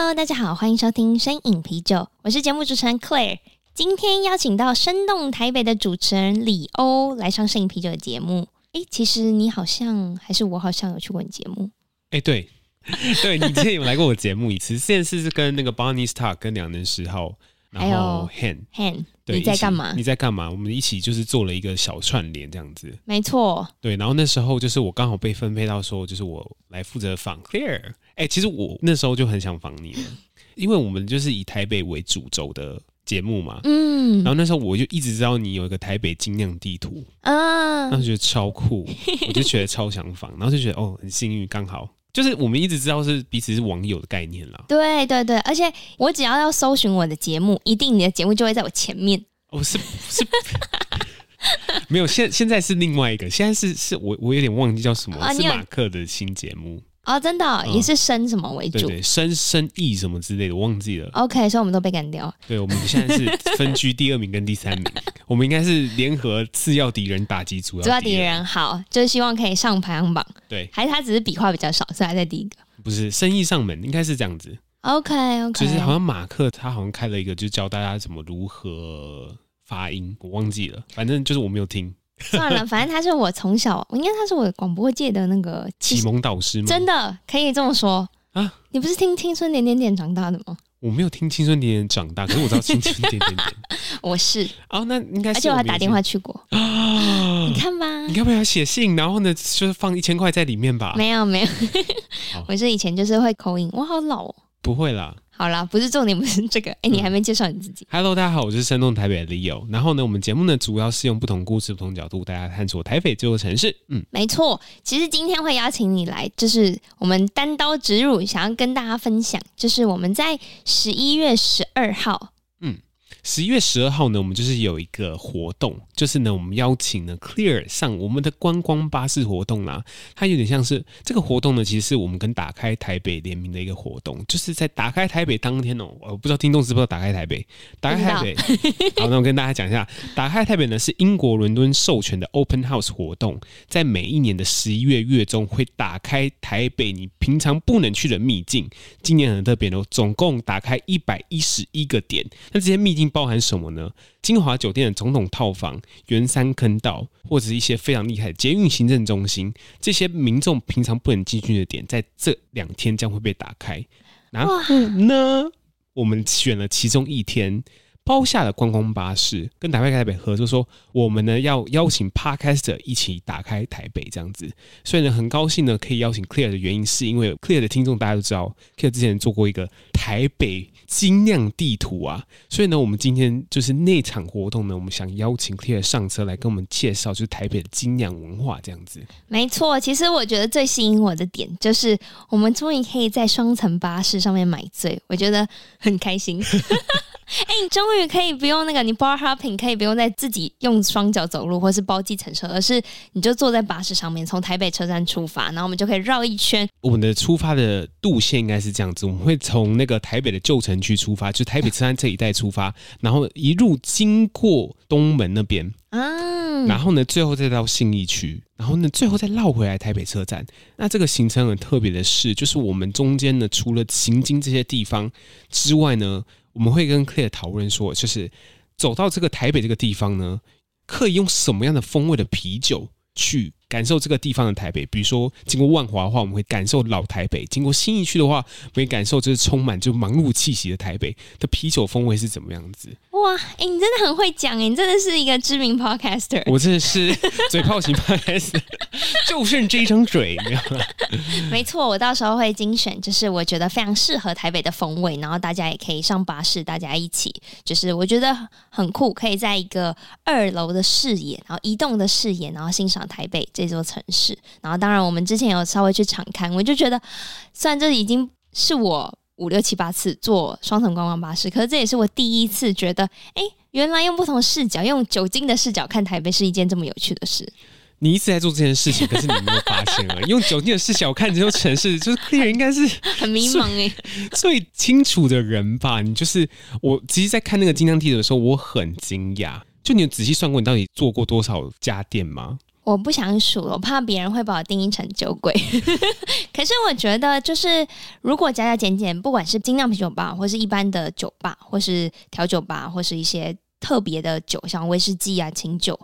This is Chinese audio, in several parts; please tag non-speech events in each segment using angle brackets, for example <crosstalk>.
Hello，大家好，欢迎收听声影啤酒，我是节目主持人 Claire。今天邀请到生动台北的主持人李欧来上声影啤酒的节目。诶，其实你好像还是我好像有去过你节目。诶，对，<laughs> 对，你之前有来过我节目一次，现在是跟那个 Bonnie Star 跟两人十号，然后 Han Han，对，你在干嘛？你在干嘛？我们一起就是做了一个小串联这样子。没错，对，然后那时候就是我刚好被分配到说，就是我来负责访 Claire。哎、欸，其实我那时候就很想访你了，<laughs> 因为我们就是以台北为主轴的节目嘛。嗯，然后那时候我就一直知道你有一个台北精酿地图啊，然后觉得超酷，我就觉得超想访，然后就觉得哦，很幸运，刚好就是我们一直知道是彼此是网友的概念啦。对对对，而且我只要要搜寻我的节目，一定你的节目就会在我前面。哦，是是，没有，现现在是另外一个，现在是是我我有点忘记叫什么，啊、是马克的新节目。哦，真的、哦嗯、也是生什么为主？对对，生生意什么之类的，我忘记了。OK，所以我们都被干掉。对，我们现在是分居第二名跟第三名，<laughs> 我们应该是联合次要敌人打击主要主要敌人。好，就是希望可以上排行榜。对，还是他只是笔画比较少，所以还在第一个。不是生意上门，应该是这样子。OK OK，就是好像马克他好像开了一个，就教大家怎么如何发音，我忘记了，反正就是我没有听。<laughs> 算了，反正他是我从小，应该他是我广播界的那个启蒙导师吗？真的可以这么说啊？你不是听《青春点点点》长大的吗？我没有听《青春点点》长大，可是我知道《青春点点点》。<laughs> 我是哦，那应该是，而且我还打电话去过啊。<gasps> 你看吧，你要不要写信？然后呢，就是放一千块在里面吧？没有没有，<laughs> 我是以前就是会口音，我好老哦。不会啦。好啦，不是重点，不是这个。哎、欸，你还没介绍你自己。Hello，大家好，我是生动台北的 Leo。然后呢，我们节目呢，主要是用不同故事、不同角度，大家探索台北这座城市。嗯，没错。其实今天会邀请你来，就是我们单刀直入，想要跟大家分享，就是我们在十一月十二号。十一月十二号呢，我们就是有一个活动，就是呢，我们邀请呢 Clear 上我们的观光巴士活动啦。它有点像是这个活动呢，其实是我们跟打开台北联名的一个活动，就是在打开台北当天哦，我不知道听众知不知道打开台北，打开台北。<laughs> 好，那我跟大家讲一下，打开台北呢是英国伦敦授权的 Open House 活动，在每一年的十一月月中会打开台北你平常不能去的秘境。今年很特别哦，总共打开一百一十一个点，那这些秘境。包含什么呢？金华酒店的总统套房、圆山坑道，或者是一些非常厉害的捷运行政中心，这些民众平常不能进去的点，在这两天将会被打开。然后呢，我们选了其中一天。包下了观光巴士，跟打开台北合作说，我们呢要邀请 Podcaster 一起打开台北这样子，所以呢很高兴呢可以邀请 Clear 的原因，是因为 Clear 的听众大家都知道，Clear 之前做过一个台北精酿地图啊，所以呢我们今天就是那场活动呢，我们想邀请 Clear 上车来跟我们介绍，就是台北的精酿文化这样子。没错，其实我觉得最吸引我的点就是我们终于可以在双层巴士上面买醉，我觉得很开心。哎、你终于可以不用那个，你 bar hopping 可以不用再自己用双脚走路，或是包计程车，而是你就坐在巴士上面，从台北车站出发，然后我们就可以绕一圈。我们的出发的路线应该是这样子，我们会从那个台北的旧城区出发，就台北车站这一带出发，然后一路经过东门那边，嗯，然后呢，最后再到信义区，然后呢，最后再绕回来台北车站。那这个行程很特别的是，就是我们中间呢，除了行经这些地方之外呢。我们会跟 Clare 讨论说，就是走到这个台北这个地方呢，可以用什么样的风味的啤酒去感受这个地方的台北，比如说经过万华的话，我们会感受老台北；经过新一区的话，我们会感受就是充满就忙碌气息的台北的啤酒风味是怎么样子。哇，哎、欸，你真的很会讲哎，你真的是一个知名 podcaster。我真的是嘴炮型 podcaster，就剩这一张嘴，没有了。<laughs> 没错，我到时候会精选，就是我觉得非常适合台北的风味，然后大家也可以上巴士，大家一起，就是我觉得很酷，可以在一个二楼的视野，然后移动的视野，然后欣赏台北这座城市。然后当然，我们之前有稍微去场勘，我就觉得，虽然这已经是我。五六七八次坐双层观光巴士，可是这也是我第一次觉得，哎，原来用不同视角，用酒精的视角看台北是一件这么有趣的事。你一直在做这件事情，可是你没有发现啊？用酒精的视角看这座城市，就是 Claire 应该是 <laughs> 很迷茫哎，最清楚的人吧？你就是我，其实，在看那个精酿地图的时候，我很惊讶。就你有仔细算过，你到底做过多少家店吗？我不想数了，我怕别人会把我定义成酒鬼。<laughs> 可是我觉得，就是如果加加减减，不管是精酿啤酒吧，或是一般的酒吧，或是调酒吧，或是一些特别的酒，像威士忌啊、清酒。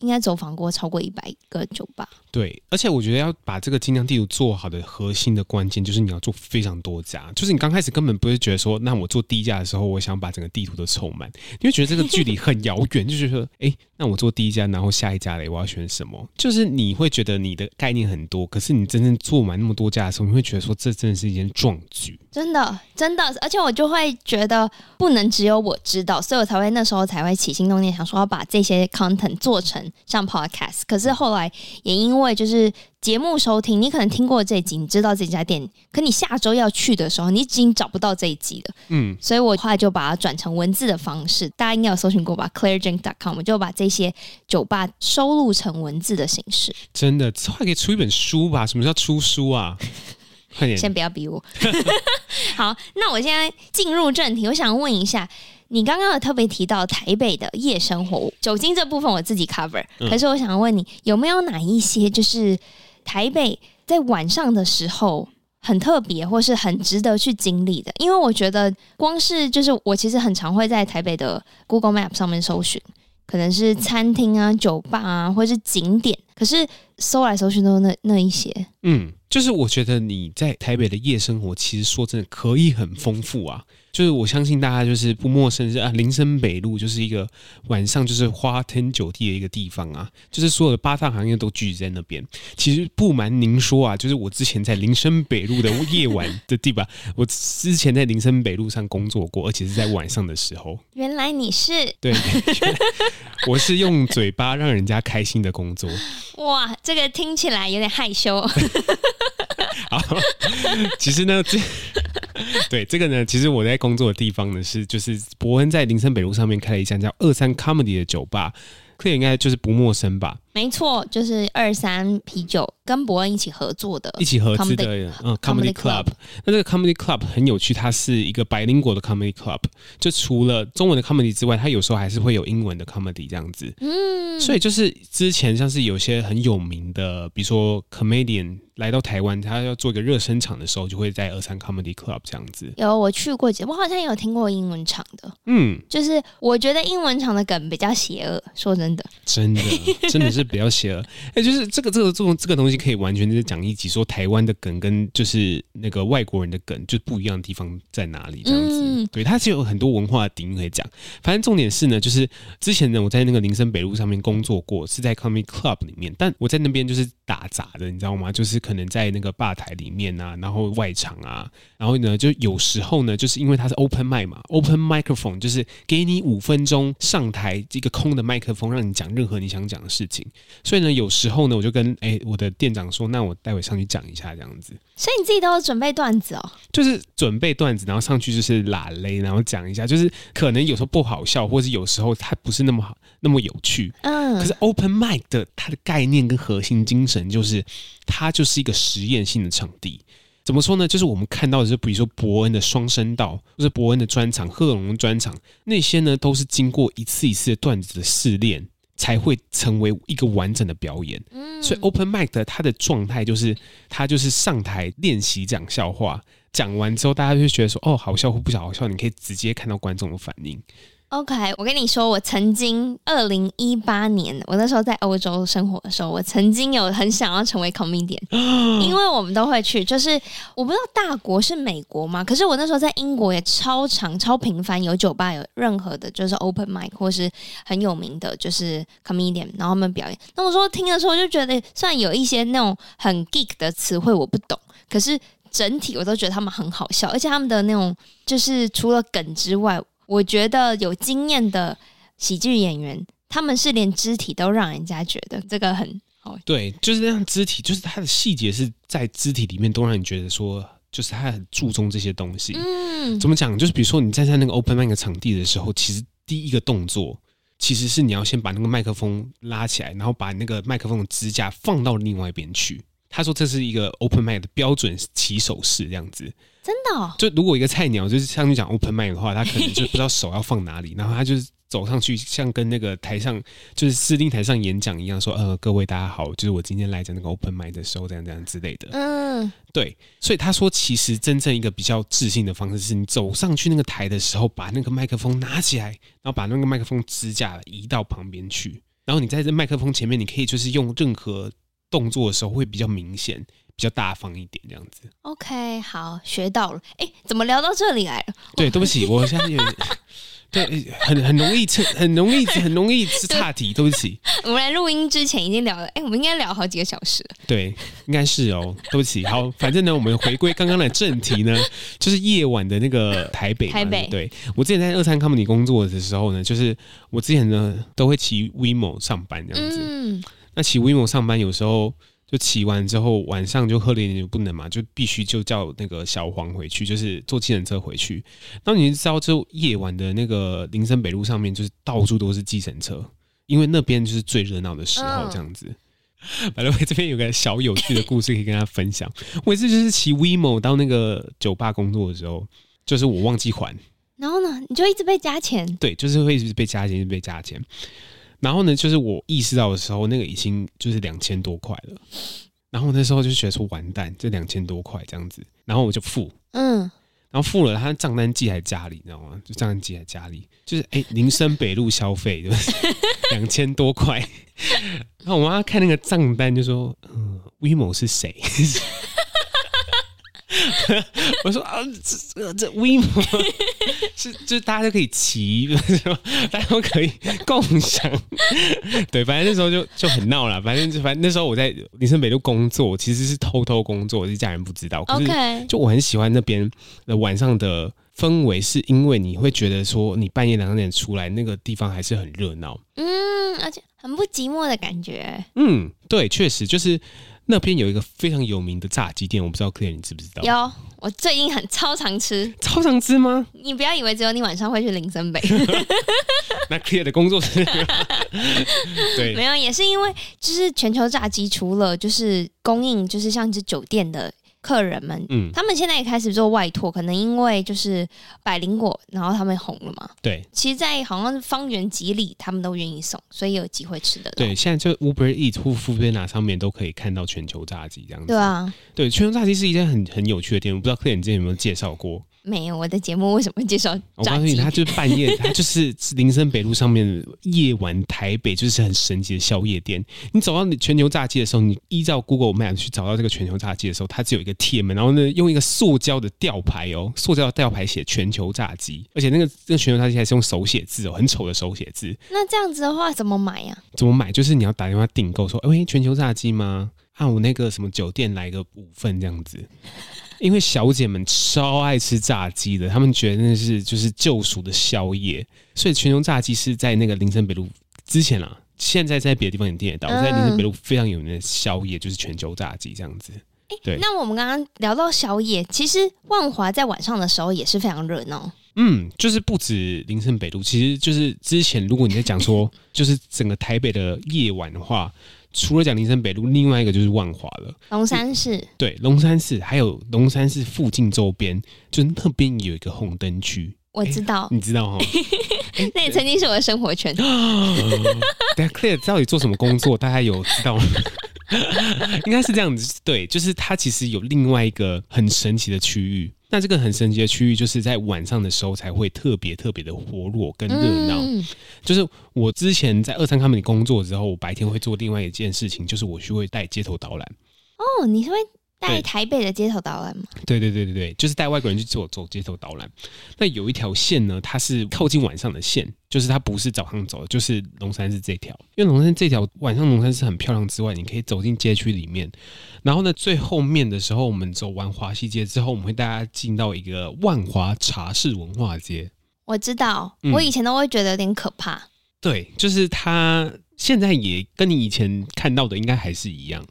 应该走访过超过一百个酒吧。对，而且我觉得要把这个精酿地图做好的核心的关键，就是你要做非常多家。就是你刚开始根本不会觉得说，那我做第一家的时候，我想把整个地图都凑满，因为觉得这个距离很遥远，就觉得说，哎，那我做第一家，然后下一家嘞，我要选什么？就是你会觉得你的概念很多，可是你真正做满那么多家的时候，你会觉得说，这真的是一件壮举。真的，真的，而且我就会觉得不能只有我知道，所以我才会那时候才会起心动念，想说要把这些 content 做成像 podcast。可是后来也因为就是节目收听，你可能听过这一集，你知道这家店，可你下周要去的时候，你已经找不到这一集了。嗯，所以我后来就把它转成文字的方式，大家应该有搜寻过吧？ClaireDrink.com，我就把这些酒吧收录成文字的形式。真的，这话可以出一本书吧？什么叫出书啊？快点先不要逼我。<laughs> 好，那我现在进入正题。我想问一下，你刚刚有特别提到台北的夜生活，酒精这部分我自己 cover。可是我想问你，有没有哪一些就是台北在晚上的时候很特别，或是很值得去经历的？因为我觉得光是就是我其实很常会在台北的 Google Map 上面搜寻，可能是餐厅啊、酒吧啊，或是景点。可是搜来搜去都那那一些，嗯。就是我觉得你在台北的夜生活，其实说真的可以很丰富啊。就是我相信大家就是不陌生是啊，林森北路就是一个晚上就是花天酒地的一个地方啊，就是所有的八大行业都聚集在那边。其实不瞒您说啊，就是我之前在林森北路的夜晚的地方，<laughs> 我之前在林森北路上工作过，而且是在晚上的时候。原来你是对，我是用嘴巴让人家开心的工作。哇，这个听起来有点害羞。<laughs> 好，<laughs> 其实呢，这对这个呢，其实我在工作的地方呢是就是伯恩在林森北路上面开了一家叫二三 Comedy 的酒吧。这应该就是不陌生吧？没错，就是二三啤酒跟伯恩一起合作的，一起合资的，嗯，Comedy Club。那这个 Comedy Club 很有趣，它是一个白灵果的 Comedy Club。就除了中文的 Comedy 之外，它有时候还是会有英文的 Comedy 这样子。嗯，所以就是之前像是有些很有名的，比如说 Comedian 来到台湾，他要做一个热身场的时候，就会在二三 Comedy Club 这样子。有我去过几，我好像也有听过英文场的。嗯，就是我觉得英文场的梗比较邪恶，说真的。真的，真的是比较邪恶。哎、欸，就是这个这个这种这个东西，可以完全就是讲一集，说台湾的梗跟就是那个外国人的梗就不一样的地方在哪里？这样子，嗯、对，它是有很多文化的底蕴可以讲。反正重点是呢，就是之前呢，我在那个林森北路上面工作过，是在 Comedy Club 里面，但我在那边就是打杂的，你知道吗？就是可能在那个吧台里面啊，然后外场啊，然后呢，就有时候呢，就是因为它是 Open Mic 嘛，Open Microphone 就是给你五分钟上台一个空的麦克风，让你讲任何你想讲的事情。所以呢，有时候呢，我就跟哎、欸、我的店长说，那我待会上去讲一下这样子。所以你自己都有准备段子哦？就是准备段子，然后上去就是拉雷，然后讲一下，就是可能有时候不好笑，或是有时候它不是那么好那么有趣。嗯。可是 Open Mic 的它的概念跟核心精神就是，它就是一个实验性的场地。怎么说呢？就是我们看到的是，比如说伯恩的双声道，或是伯恩的专场、贺龙的专场，那些呢都是经过一次一次的段子的试炼，才会成为一个完整的表演。嗯，所以 Open Mic 的它的状态就是，他就是上台练习讲笑话，讲完之后大家就觉得说，哦，好笑或不好笑，你可以直接看到观众的反应。OK，我跟你说，我曾经二零一八年，我那时候在欧洲生活的时候，我曾经有很想要成为 comedian，<gasps> 因为我们都会去，就是我不知道大国是美国吗？可是我那时候在英国也超常、超频繁有酒吧有任何的，就是 open mic 或是很有名的，就是 comedian，然后他们表演。那我说听的时候就觉得，虽然有一些那种很 geek 的词汇我不懂，可是整体我都觉得他们很好笑，而且他们的那种就是除了梗之外。我觉得有经验的喜剧演员，他们是连肢体都让人家觉得这个很好。对，就是那样肢体，就是他的细节是在肢体里面都让你觉得说就是他很注重这些东西。嗯，怎么讲？就是比如说你站在那个 open mic 场地的时候，其实第一个动作其实是你要先把那个麦克风拉起来，然后把那个麦克风的支架放到另外一边去。他说这是一个 open mic 的标准起手式，这样子。真的哦？就如果一个菜鸟就是像你讲 open mic 的话，他可能就不知道手要放哪里，<laughs> 然后他就是走上去，像跟那个台上就是司令台上演讲一样，说呃各位大家好，就是我今天来讲那个 open mic 的时候，这样这样之类的。嗯，对。所以他说，其实真正一个比较自信的方式，是你走上去那个台的时候，把那个麦克风拿起来，然后把那个麦克风支架移到旁边去，然后你在这麦克风前面，你可以就是用任何动作的时候会比较明显。比较大方一点，这样子。OK，好，学到了。哎，怎么聊到这里来了？对，对不起，<laughs> 我现在有点对，很很容易很容易，很容易是岔题。对不起，我们来录音之前已经聊了，哎，我们应该聊好几个小时。对，应该是哦。对不起，好，反正呢，我们回归刚刚的正题呢，<laughs> 就是夜晚的那个台北。台北，对，我之前在二三 Comedy 工作的时候呢，就是我之前呢都会骑 WeMo 上班这样子。嗯，那骑 WeMo 上班有时候。就骑完之后，晚上就喝了一点，不能嘛，就必须就叫那个小黄回去，就是坐计程车回去。然后你知道，就夜晚的那个林森北路上面，就是到处都是计程车，因为那边就是最热闹的时候，这样子。by the way，这边有个小有趣的故事可以跟大家分享。我一次就是骑 WeMo 到那个酒吧工作的时候，就是我忘记还，然后呢，你就一直被加钱。对，就是会一直被加钱，一直被加钱。然后呢，就是我意识到的时候，那个已经就是两千多块了。然后那时候就觉得说完蛋，这两千多块这样子。然后我就付，嗯，然后付了，他账单寄来家里，你知道吗？就账单寄来家里，就是哎，林森北路消费，对不对 <laughs> 两千多块。然后我妈看那个账单，就说：“嗯，WeMo 是谁？” <laughs> 我说啊，这这 WeMo <laughs> 是就是大家都可以骑，<laughs> 大家都可以共享。对，反正那时候就就很闹了。反正就反正那时候我在林森北路工作，其实是偷偷工作，是家人不知道。OK，就我很喜欢那边的晚上的氛围，是因为你会觉得说，你半夜两点出来，那个地方还是很热闹。嗯，而且很不寂寞的感觉。嗯，对，确实就是。那边有一个非常有名的炸鸡店，我不知道 Claire 你知不知道？有，我最近很超常吃。超常吃吗？你不要以为只有你晚上会去林森北。<laughs> 那 Claire 的工作是？<laughs> 对，没有，也是因为就是全球炸鸡，除了就是供应，就是像是酒店的。客人们，嗯，他们现在也开始做外拓，可能因为就是百灵果，然后他们红了嘛。对，其实，在好像是方圆几里，他们都愿意送，所以有机会吃的。对，现在就 Uber Eats 或 Foodpanda 上面都可以看到全球炸鸡这样子。对啊，对，全球炸鸡是一件很很有趣的店，我不知道 Claire 你之前有没有介绍过。没有，我的节目为什么会介绍？我告诉你，他就是半夜，<laughs> 他就是林森北路上面夜晚台北就是很神奇的宵夜店。你走到全球炸鸡的时候，你依照 Google Map 去找到这个全球炸鸡的时候，它只有一个铁门，然后呢，用一个塑胶的吊牌哦，塑胶吊牌写全球炸鸡，而且那个那个全球炸鸡还是用手写字哦，很丑的手写字。那这样子的话，怎么买呀、啊？怎么买？就是你要打电话订购，说，喂，全球炸鸡吗？按我那个什么酒店来个五份这样子。因为小姐们超爱吃炸鸡的，她们觉得那是就是救赎的宵夜，所以全球炸鸡是在那个林森北路之前啊，现在在别的地方也订得到。我在林森北路非常有名的宵夜就是全球炸鸡这样子。对，那我们刚刚聊到宵夜，其实万华在晚上的时候也是非常热闹。嗯，就是不止林森北路，其实就是之前如果你在讲说，就是整个台北的夜晚的话。除了讲林森北路，另外一个就是万华了。龙山寺对，龙山寺还有龙山寺附近周边，就那边有一个红灯区。我知道，你知道哈？<laughs> 那也曾经是我的生活圈。<gasps> 等下 Claire 到底做什么工作？大家有知道吗？<laughs> 应该是这样子，对，就是它其实有另外一个很神奇的区域。那这个很神奇的区域，就是在晚上的时候才会特别特别的活络跟热闹。嗯、就是我之前在二三 Comedy 工作之后，我白天会做另外一件事情，就是我去会带街头导览。哦，你是会？带台北的街头导览吗？对对对对对，就是带外国人去做走街头导览。那有一条线呢，它是靠近晚上的线，就是它不是早上走的，就是龙山寺这条。因为龙山这条晚上龙山寺很漂亮之外，你可以走进街区里面。然后呢，最后面的时候，我们走完华西街之后，我们会带大家进到一个万华茶室文化街。我知道，我以前都会觉得有点可怕。嗯、对，就是它现在也跟你以前看到的应该还是一样。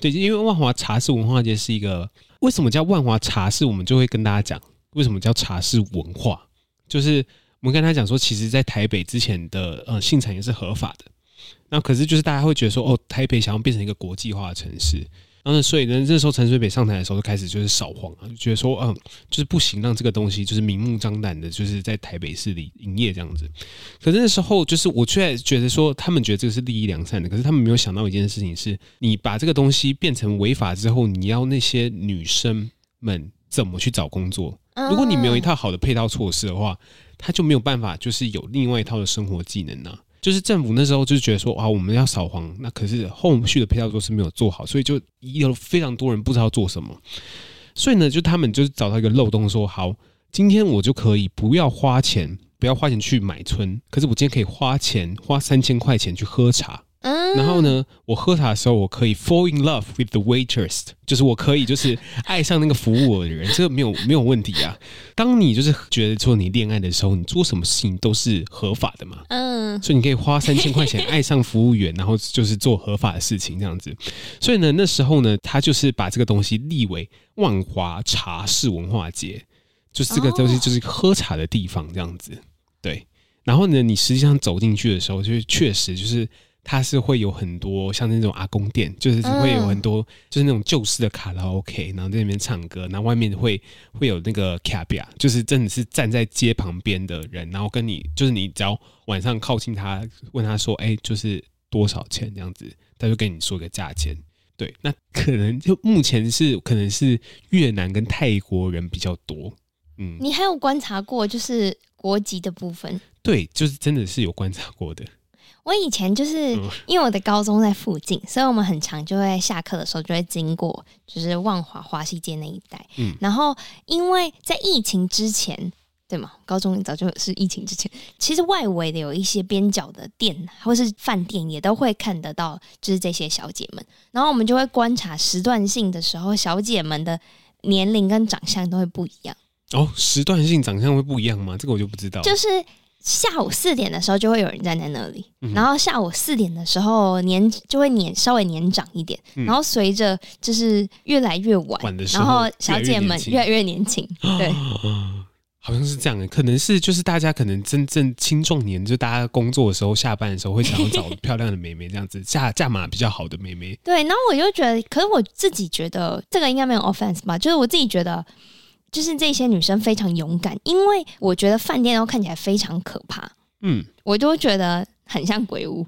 对，因为万华茶室文化节是一个，为什么叫万华茶室？我们就会跟大家讲，为什么叫茶室文化？就是我们跟他讲说，其实，在台北之前的呃性产业是合法的，那可是就是大家会觉得说，哦，台北想要变成一个国际化的城市。然后，所以呢，这时候陈水扁上台的时候就开始就是扫黄啊，就觉得说，嗯，就是不行，让这个东西就是明目张胆的，就是在台北市里营业这样子。可是那时候，就是我却觉得说，他们觉得这个是利益良善的，可是他们没有想到一件事情是，你把这个东西变成违法之后，你要那些女生们怎么去找工作？如果你没有一套好的配套措施的话，他就没有办法，就是有另外一套的生活技能呢、啊。就是政府那时候就觉得说啊，我们要扫黄，那可是后续的配套措施没有做好，所以就有非常多人不知道做什么。所以呢，就他们就是找到一个漏洞，说好，今天我就可以不要花钱，不要花钱去买春，可是我今天可以花钱，花三千块钱去喝茶。然后呢，我喝茶的时候，我可以 fall in love with the waitress，就是我可以就是 <laughs> 爱上那个服务我的人，这个没有没有问题啊。当你就是觉得说你恋爱的时候，你做什么事情都是合法的嘛，嗯，所以你可以花三千块钱 <laughs> 爱上服务员，然后就是做合法的事情这样子。所以呢，那时候呢，他就是把这个东西立为万华茶室文化节，就是这个东西就是喝茶的地方这样子。对，然后呢，你实际上走进去的时候，就是确实就是。它是会有很多像那种阿公店，就是会有很多就是那种旧式的卡拉 OK，然后在那边唱歌，然后外面会会有那个卡比亚，就是真的是站在街旁边的人，然后跟你就是你只要晚上靠近他，问他说，哎，就是多少钱这样子，他就跟你说个价钱。对，那可能就目前是可能是越南跟泰国人比较多。嗯，你还有观察过就是国籍的部分？对，就是真的是有观察过的。我以前就是因为我的高中在附近，所以我们很常就会下课的时候就会经过，就是万华华西街那一带。嗯，然后因为在疫情之前，对吗？高中早就是疫情之前，其实外围的有一些边角的店或是饭店也都会看得到，就是这些小姐们。然后我们就会观察时段性的时候，小姐们的年龄跟长相都会不一样。哦，时段性长相会不一样吗？这个我就不知道。就是。下午四点的时候就会有人站在那里，嗯、然后下午四点的时候年就会年稍微年长一点，嗯、然后随着就是越来越晚，晚然后小姐们越来越年轻，<gasps> 对，好像是这样的，可能是就是大家可能真正青壮年，就大家工作的时候下班的时候会想要找漂亮的妹妹这样子价价码比较好的妹妹，对，然后我就觉得，可是我自己觉得这个应该没有 offense 吧，就是我自己觉得。就是这些女生非常勇敢，因为我觉得饭店都看起来非常可怕，嗯，我都觉得很像鬼屋，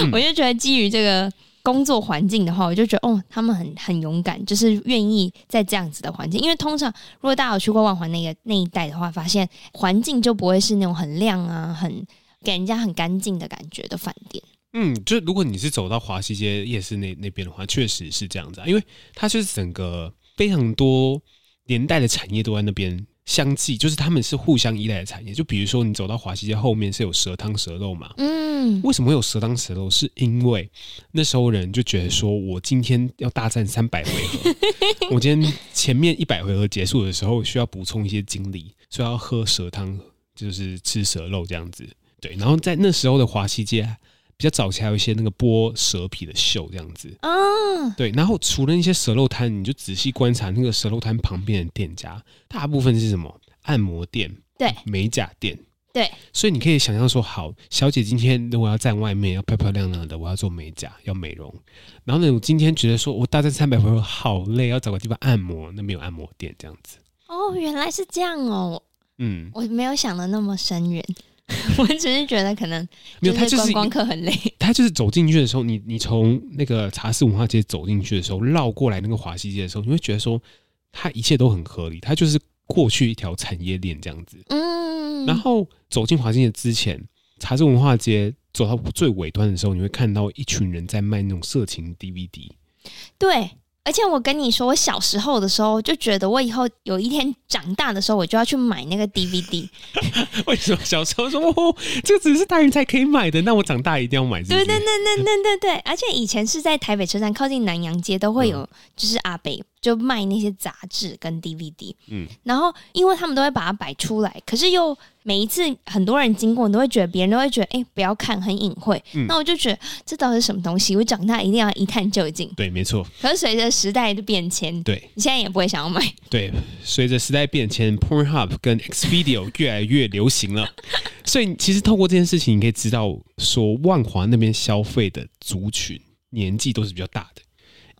嗯、<laughs> 我就觉得基于这个工作环境的话，我就觉得哦，他们很很勇敢，就是愿意在这样子的环境，因为通常如果大家有去过万华那个那一带的话，发现环境就不会是那种很亮啊，很给人家很干净的感觉的饭店。嗯，就如果你是走到华西街夜市那那边的话，确实是这样子啊，因为它就是整个非常多。连带的产业都在那边相继，就是他们是互相依赖的产业。就比如说，你走到华西街后面是有蛇汤蛇肉嘛？嗯，为什么会有蛇汤蛇肉？是因为那时候人就觉得说，我今天要大战三百回合，<laughs> 我今天前面一百回合结束的时候需要补充一些精力，所以要喝蛇汤，就是吃蛇肉这样子。对，然后在那时候的华西街。比较早期还有一些那个剥蛇皮的秀这样子。啊，对，然后除了那些蛇肉摊，你就仔细观察那个蛇肉摊旁边的店家，大部分是什么？按摩店，对，美甲店，对，所以你可以想象说，好，小姐今天如果要在外面要漂漂亮亮的，我要做美甲，要美容，然后呢，我今天觉得说我大战三百回合好累，要找个地方按摩，那没有按摩店这样子。哦，原来是这样哦，嗯，我没有想的那么深远。<laughs> 我只是觉得可能没有，他就是观光客很累。<laughs> 他就是走进去的时候，你你从那个茶室文化街走进去的时候，绕过来那个华西街的时候，你会觉得说，他一切都很合理。他就是过去一条产业链这样子。嗯。然后走进华西街之前，茶室文化街走到最尾端的时候，你会看到一群人在卖那种色情 DVD。对。而且我跟你说，我小时候的时候就觉得，我以后有一天长大的时候，我就要去买那个 DVD。<laughs> 为什么小时候说哦，这只是大人才可以买的？那我长大一定要买是是？对对对对对对对。而且以前是在台北车站靠近南洋街，都会有就是阿北就卖那些杂志跟 DVD，嗯，然后因为他们都会把它摆出来，可是又每一次很多人经过，你都会觉得别人都会觉得，哎、欸，不要看，很隐晦。嗯、那我就觉得这到底是什么东西？我长大一定要一探究竟。对，没错。可是随着时代的变迁，对，你现在也不会想要买。对，随着时代变迁，Pornhub 跟 Xvideo 越来越流行了，<laughs> 所以其实透过这件事情，你可以知道说万华那边消费的族群年纪都是比较大的。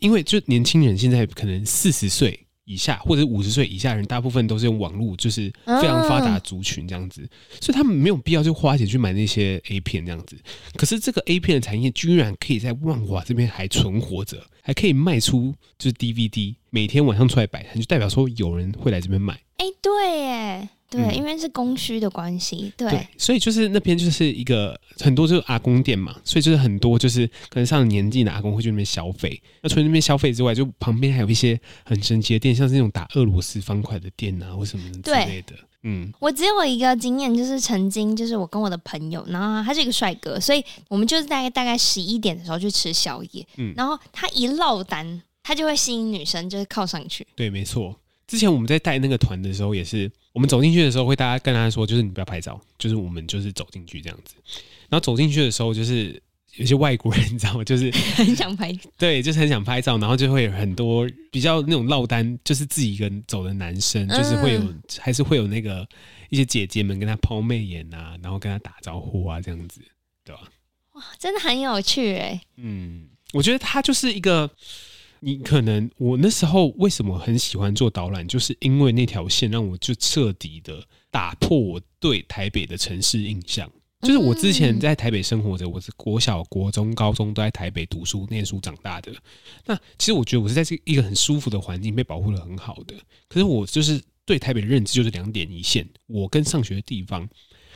因为就年轻人现在可能四十岁以下或者五十岁以下的人，大部分都是用网络，就是非常发达族群这样子，所以他们没有必要就花钱去买那些 A 片这样子。可是这个 A 片的产业居然可以在万华这边还存活着，还可以卖出就是 DVD，每天晚上出来摆摊，就代表说有人会来这边买。哎，对耶。对，嗯、因为是供需的关系，对，对，所以就是那边就是一个很多就是阿公店嘛，所以就是很多就是可能上了年纪的阿公会去那边消费。那除了那边消费之外，就旁边还有一些很神奇的店，像是那种打俄罗斯方块的店啊，或什么之类的。嗯，我只有一个经验，就是曾经就是我跟我的朋友，然后他是一个帅哥，所以我们就是大概大概十一点的时候去吃宵夜，嗯，然后他一落单，他就会吸引女生，就是靠上去。对，没错。之前我们在带那个团的时候，也是我们走进去的时候，会大家跟他说，就是你不要拍照，就是我们就是走进去这样子。然后走进去的时候，就是有些外国人，你知道吗？就是 <laughs> 很想拍，对，就是很想拍照。然后就会有很多比较那种落单，就是自己一个人走的男生，就是会有，嗯、还是会有那个一些姐姐们跟他抛媚眼啊，然后跟他打招呼啊，这样子，对吧？哇，真的很有趣哎。嗯，我觉得他就是一个。你可能我那时候为什么很喜欢做导览，就是因为那条线让我就彻底的打破我对台北的城市印象。就是我之前在台北生活着，我是国小、国中、高中都在台北读书、念书长大的。那其实我觉得我是在这一个很舒服的环境，被保护的很好的。可是我就是对台北的认知就是两点一线，我跟上学的地方。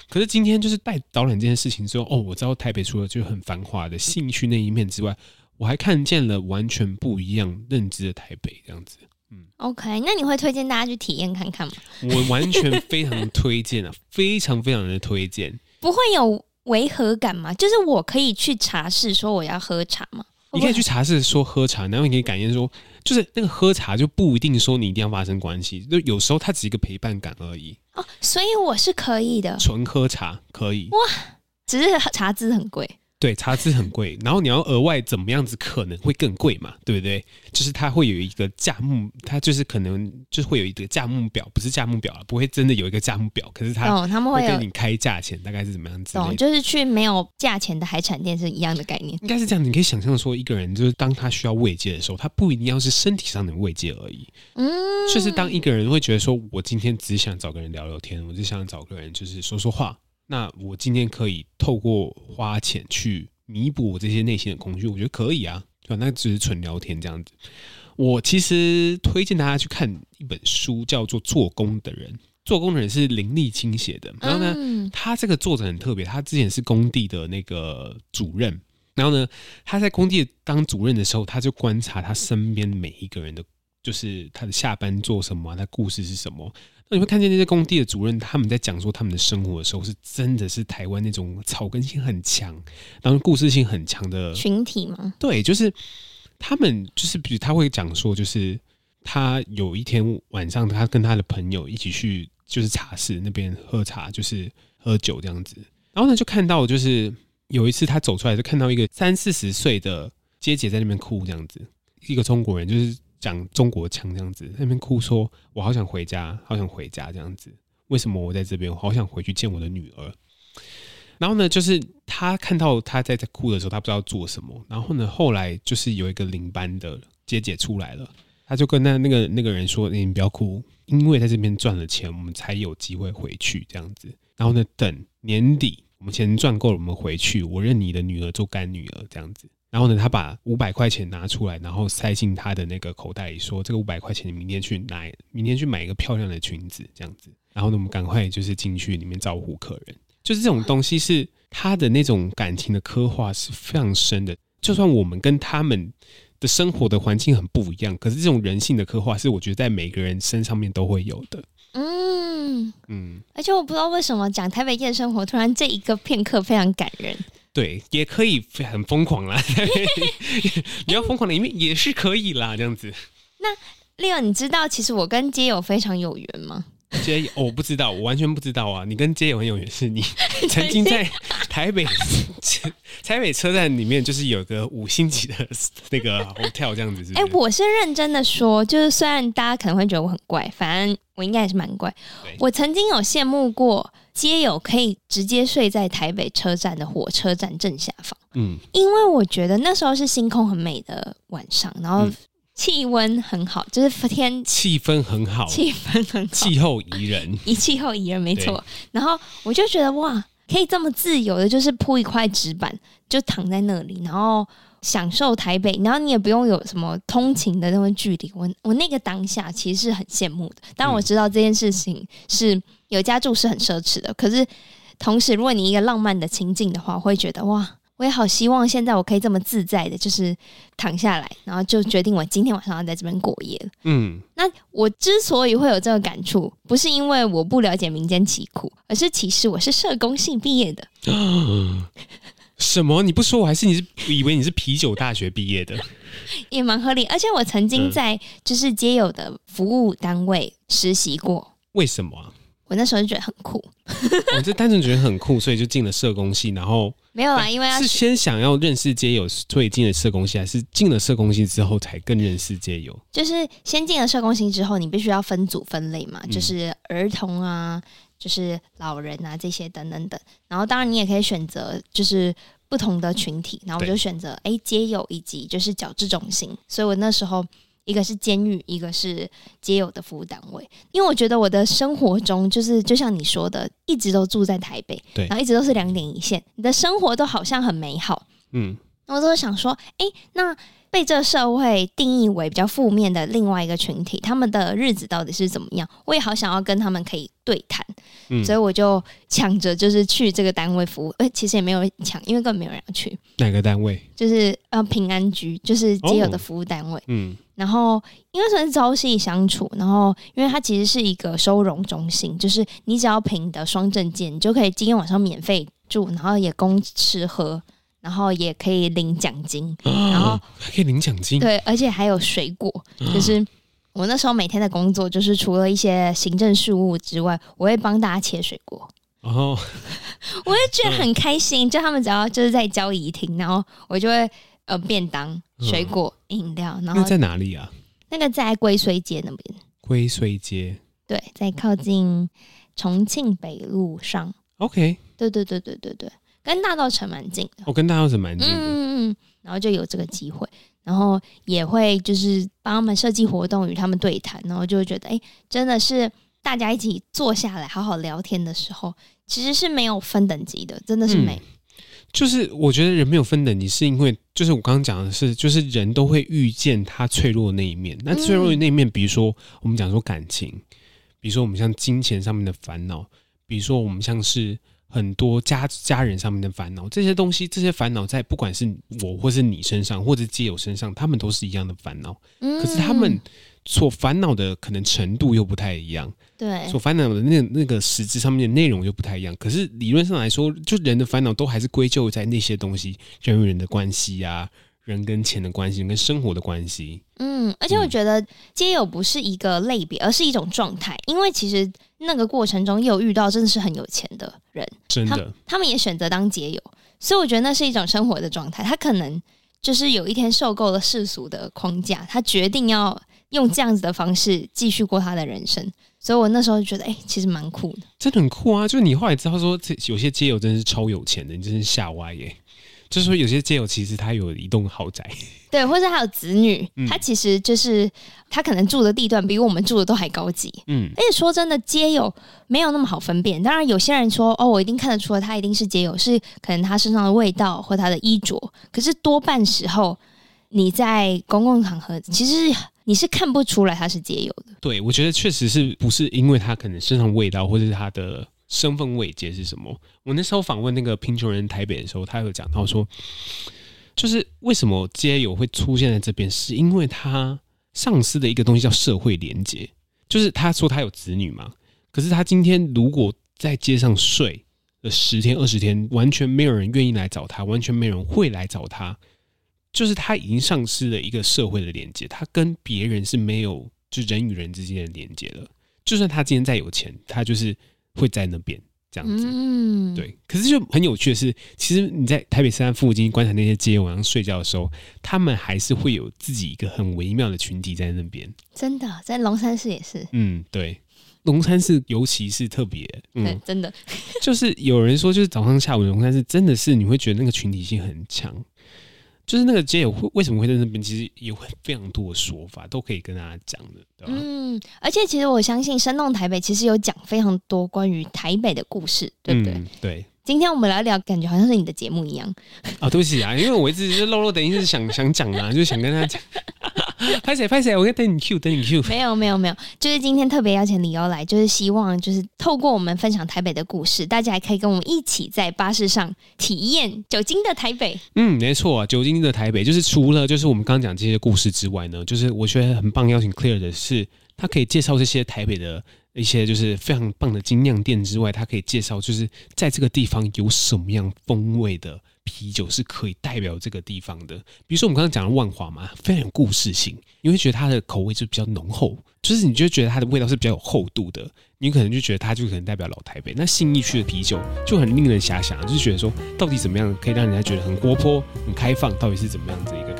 可是今天就是带导览这件事情之后，哦，我知道台北除了就很繁华的兴趣那一面之外。我还看见了完全不一样认知的台北，这样子。嗯，OK，那你会推荐大家去体验看看吗？我完全非常推荐啊，<laughs> 非常非常的推荐。不会有违和感吗？就是我可以去茶室说我要喝茶吗？你可以去茶室说喝茶，然后你可以感觉说，就是那个喝茶就不一定说你一定要发生关系，就有时候它只是一个陪伴感而已。哦，所以我是可以的，纯喝茶可以。哇，只是茶资很贵。对，茶资很贵，然后你要额外怎么样子可能会更贵嘛，对不对？就是它会有一个价目，它就是可能就是会有一个价目表，不是价目表了，不会真的有一个价目表，可是它哦，他们会跟你开价钱，大概是怎么样子？懂，就是去没有价钱的海产店是一样的概念。应该是这样，你可以想象说，一个人就是当他需要慰藉的时候，他不一定要是身体上的慰藉而已，嗯，就是当一个人会觉得说，我今天只想找个人聊聊天，我只想找个人就是说说话。那我今天可以透过花钱去弥补我这些内心的空虚，我觉得可以啊，对吧？那只是纯聊天这样子。我其实推荐大家去看一本书，叫做《做工的人》。做工的人是林立清写的。然后呢，他这个作者很特别，他之前是工地的那个主任。然后呢，他在工地当主任的时候，他就观察他身边每一个人的，就是他的下班做什么，他故事是什么。那你会看见那些工地的主任，他们在讲说他们的生活的时候，是真的是台湾那种草根性很强，然后故事性很强的群体吗？对，就是他们就是，比如他会讲说，就是他有一天晚上，他跟他的朋友一起去，就是茶室那边喝茶，就是喝酒这样子。然后呢，就看到就是有一次他走出来，就看到一个三四十岁的姐姐在那边哭，这样子，一个中国人就是。讲中国腔这样子，那边哭说：“我好想回家，好想回家。”这样子，为什么我在这边？我好想回去见我的女儿。然后呢，就是他看到他在哭的时候，他不知道做什么。然后呢，后来就是有一个领班的姐姐出来了，他就跟那那个那个人说：“你不要哭，因为在这边赚了钱，我们才有机会回去。”这样子。然后呢，等年底我们钱赚够了，我们回去，我认你的女儿做干女儿。这样子。然后呢，他把五百块钱拿出来，然后塞进他的那个口袋里，说：“这个五百块钱，你明天去拿，明天去买一个漂亮的裙子，这样子。”然后呢，我们赶快就是进去里面招呼客人。就是这种东西是他的那种感情的刻画是非常深的。就算我们跟他们的生活的环境很不一样，可是这种人性的刻画是我觉得在每个人身上面都会有的。嗯嗯，而且我不知道为什么讲台北夜生活，突然这一个片刻非常感人。对，也可以很疯狂啦。<laughs> 你要疯狂的一面也是可以啦，这样子。那 Leo，你知道其实我跟街友非常有缘吗？街友，我不知道，我完全不知道啊！你跟街友很有缘，是你 <laughs> 曾经在台北 <laughs> 台北车站里面，就是有个五星级的那个 hotel 这样子是是？哎、欸，我是认真的说，就是虽然大家可能会觉得我很怪，反正我应该也是蛮怪。我曾经有羡慕过街友可以直接睡在台北车站的火车站正下方，嗯，因为我觉得那时候是星空很美的晚上，然后。气温很好，就是天气氛很好，气氛很好，气候宜人，一气候宜人没错。然后我就觉得哇，可以这么自由的，就是铺一块纸板，就躺在那里，然后享受台北，然后你也不用有什么通勤的那么距离。我我那个当下其实是很羡慕的，当然我知道这件事情是有家住是很奢侈的。可是同时，如果你一个浪漫的情境的话，会觉得哇。我也好希望现在我可以这么自在的，就是躺下来，然后就决定我今天晚上要在这边过夜了。嗯，那我之所以会有这个感触，不是因为我不了解民间疾苦，而是其实我是社工系毕业的。<gasps> 什么？你不说我还是你是以为你是啤酒大学毕业的？<laughs> 也蛮合理。而且我曾经在就是街友的服务单位实习过。为什么啊？我那时候就觉得很酷，我 <laughs> 就单纯觉得很酷，所以就进了社工系。然后 <laughs> 没有啊，因为是先想要认识街友，所以进了社工系，还是进了社工系之后才更认识街友？就是先进了社工系之后，你必须要分组分类嘛，就是儿童啊，就是老人啊这些等等等。然后当然你也可以选择就是不同的群体，然后我就选择哎街友以及就是矫治中心。所以我那时候。一个是监狱，一个是街友的服务单位。因为我觉得我的生活中，就是就像你说的，一直都住在台北，对，然后一直都是两点一线，你的生活都好像很美好，嗯，我都想说，哎，那被这社会定义为比较负面的另外一个群体，他们的日子到底是怎么样？我也好想要跟他们可以对谈，嗯，所以我就抢着就是去这个单位服务。哎，其实也没有抢，因为根本没有人要去。哪个单位？就是呃平安局，就是街友的服务单位，哦，嗯。然后，因为算是朝夕相处，然后，因为它其实是一个收容中心，就是你只要凭你的双证件，你就可以今天晚上免费住，然后也供吃喝，然后也可以领奖金，哦、然后还可以领奖金，对，而且还有水果。就是我那时候每天的工作，就是除了一些行政事务之外，我会帮大家切水果。哦，<laughs> 我也觉得很开心，就他们只要就是在交谊厅，然后我就会。呃，便当、水果、饮料，然后那在哪里啊？那个在龟虽街那边。龟虽街，对，在靠近重庆北路上。OK，对对对对对对，跟大稻城蛮近的。我、哦、跟大稻城蛮近的。嗯嗯，然后就有这个机会，然后也会就是帮他们设计活动，与他们对谈，然后就会觉得，哎，真的是大家一起坐下来好好聊天的时候，其实是没有分等级的，真的是没。嗯就是我觉得人没有分等级，是因为就是我刚刚讲的是，就是人都会遇见他脆弱的那一面。那脆弱的那一面，比如说我们讲说感情，比如说我们像金钱上面的烦恼，比如说我们像是很多家家人上面的烦恼，这些东西，这些烦恼在不管是我或是你身上，或者基友身上，他们都是一样的烦恼。可是他们所烦恼的可能程度又不太一样。对，所烦恼的那那个实质上面的内容又不太一样。可是理论上来说，就人的烦恼都还是归咎在那些东西，人与人的关系啊，人跟钱的关系，人跟生活的关系。嗯，而且我觉得街友不是一个类别，而是一种状态。因为其实那个过程中，也有遇到真的是很有钱的人，真的，他，他们也选择当街友，所以我觉得那是一种生活的状态。他可能就是有一天受够了世俗的框架，他决定要用这样子的方式继续过他的人生。所以我那时候就觉得，哎、欸，其实蛮酷的，真的很酷啊！就是你后来知道说，这有些街友真的是超有钱的，你真是吓歪耶！就是说，有些街友其实他有一栋豪宅，<laughs> 对，或者他有子女，嗯、他其实就是他可能住的地段比我们住的都还高级，嗯。而且说真的，街友没有那么好分辨。当然，有些人说，哦，我一定看得出来，他一定是街友，是可能他身上的味道或他的衣着。可是多半时候，你在公共场合，其实。你是看不出来他是街友的，对，我觉得确实是不是因为他可能身上味道，或者是他的身份位阶是什么？我那时候访问那个贫穷人台北的时候，他有讲到说，就是为什么街友会出现在这边，是因为他丧失的一个东西叫社会连结。就是他说他有子女嘛，可是他今天如果在街上睡了十天二十天，完全没有人愿意来找他，完全没有人会来找他。就是他已经丧失了一个社会的连接，他跟别人是没有，就人与人之间的连接了。就算他今天再有钱，他就是会在那边这样子。嗯，对。可是就很有趣的是，其实你在台北山附近观察那些街，晚上睡觉的时候，他们还是会有自己一个很微妙的群体在那边。真的，在龙山寺也是。嗯，对。龙山寺尤其是特别，嗯，真的，就是有人说，就是早上下午龙山寺真的是你会觉得那个群体性很强，就是那个街友会为什么会在那边，其实有非常多的说法，都可以跟大家讲的，对吧？嗯，而且其实我相信生动台北其实有讲非常多关于台北的故事，对不对？嗯、对。今天我们来聊，感觉好像是你的节目一样。哦，对不起啊，因为我一直就漏漏等于是想想讲啊，就是想跟他讲。<laughs> <laughs> 拍谁拍谁，我可以等你 Q，等你 Q。没有没有没有，就是今天特别邀请李欧来，就是希望就是透过我们分享台北的故事，大家还可以跟我们一起在巴士上体验酒精的台北。嗯，没错啊，酒精的台北就是除了就是我们刚刚讲这些故事之外呢，就是我觉得很棒，邀请 Claire 的是，他可以介绍这些台北的。一些就是非常棒的精酿店之外，他可以介绍就是在这个地方有什么样风味的啤酒是可以代表这个地方的。比如说我们刚刚讲的万华嘛，非常有故事性，你会觉得它的口味就比较浓厚，就是你就觉得它的味道是比较有厚度的，你可能就觉得它就可能代表老台北。那信义区的啤酒就很令人遐想，就是觉得说到底怎么样可以让人家觉得很活泼、很开放，到底是怎么样子一个？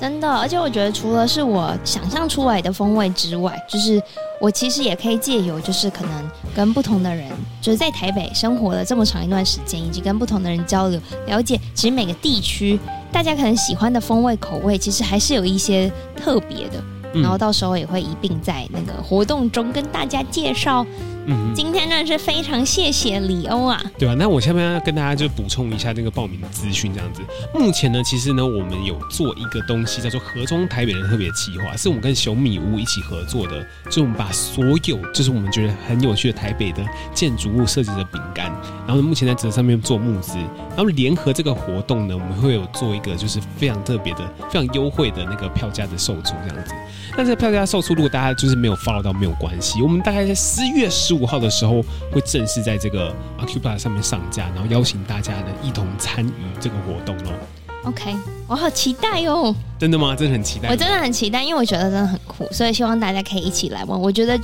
真的，而且我觉得除了是我想象出来的风味之外，就是。我其实也可以借由，就是可能跟不同的人，就是在台北生活了这么长一段时间，以及跟不同的人交流，了解其实每个地区大家可能喜欢的风味口味，其实还是有一些特别的。然后到时候也会一并在那个活动中跟大家介绍。嗯，今天真的是非常谢谢李欧啊，对啊？那我下面要跟大家就补充一下这个报名的资讯，这样子。目前呢，其实呢，我们有做一个东西叫做“盒装台北”的特别企划，是我们跟熊米屋一起合作的。就我们把所有就是我们觉得很有趣的台北的建筑物设计的饼干，然后目前在这上面做募资，然后联合这个活动呢，我们会有做一个就是非常特别的、非常优惠的那个票价的售出这样子。那这个票价售出，如果大家就是没有 follow 到，没有关系。我们大概在十月十五号的时候会正式在这个 Acuplus 上面上架，然后邀请大家呢一同参与这个活动哦。OK，我好期待哦！真的吗？真的很期待。我真的很期待，因为我觉得真的很酷，所以希望大家可以一起来玩。我觉得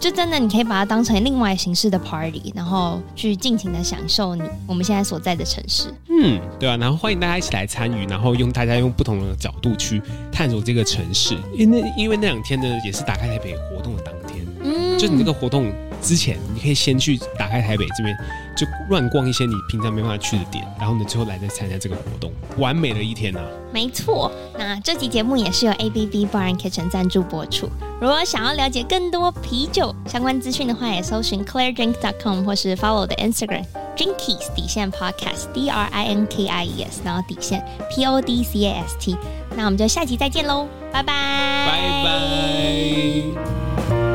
就真的你可以把它当成另外形式的 party，然后去尽情的享受你我们现在所在的城市。嗯，对啊，然后欢迎大家一起来参与，然后用大家用不同的角度去探索这个城市。因为因为那两天呢，也是打开台北活动的当天。嗯，就你这个活动之前，你可以先去打开台北这边。就乱逛一些你平常没办法去的点，然后呢，最后来再参加这个活动，完美的一天呐、啊！没错，那这集节目也是由 A B B Bar and Kitchen 赞助播出。如果想要了解更多啤酒相关资讯的话，也搜寻 ClaireDrink.com 或是 follow 我的 Instagram Drinkies 底线 Podcast D R I N K I E S，然后底线 P O D C A S T。那我们就下集再见喽，拜拜，拜拜。